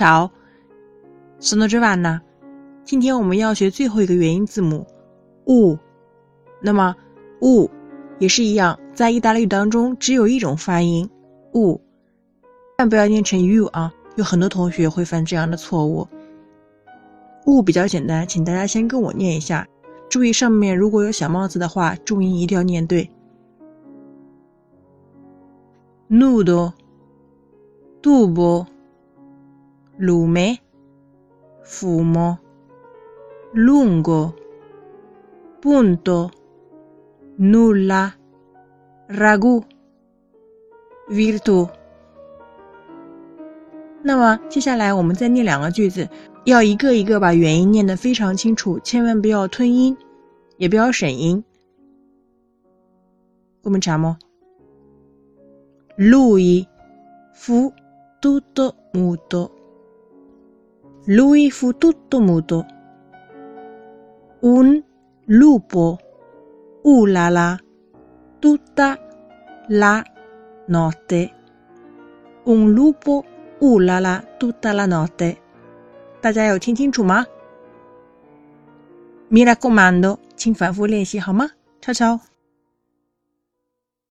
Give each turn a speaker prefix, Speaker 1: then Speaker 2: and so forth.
Speaker 1: Ciao, sono Giovanna。今天我们要学最后一个元音字母 u。那么 u 也是一样，在意大利语当中只有一种发音 u，千万不要念成 u 啊，有很多同学会犯这样的错误。u 比较简单，请大家先跟我念一下，注意上面如果有小帽子的话，重音一定要念对。nudo, tubo, lume, fumo, lungo, punto, nulla, ragù, virtù。那么接下来我们再念两个句子，要一个一个把元音念得非常清楚，千万不要吞音，也不要省音。我们查吗？Lui fu tutto muto. Lui fu tutto muto. Un lupo ulala tutta la notte. Un lupo ulala tutta la notte. 大家有听清楚吗？Mi raccomando，请反复练习好吗？超超。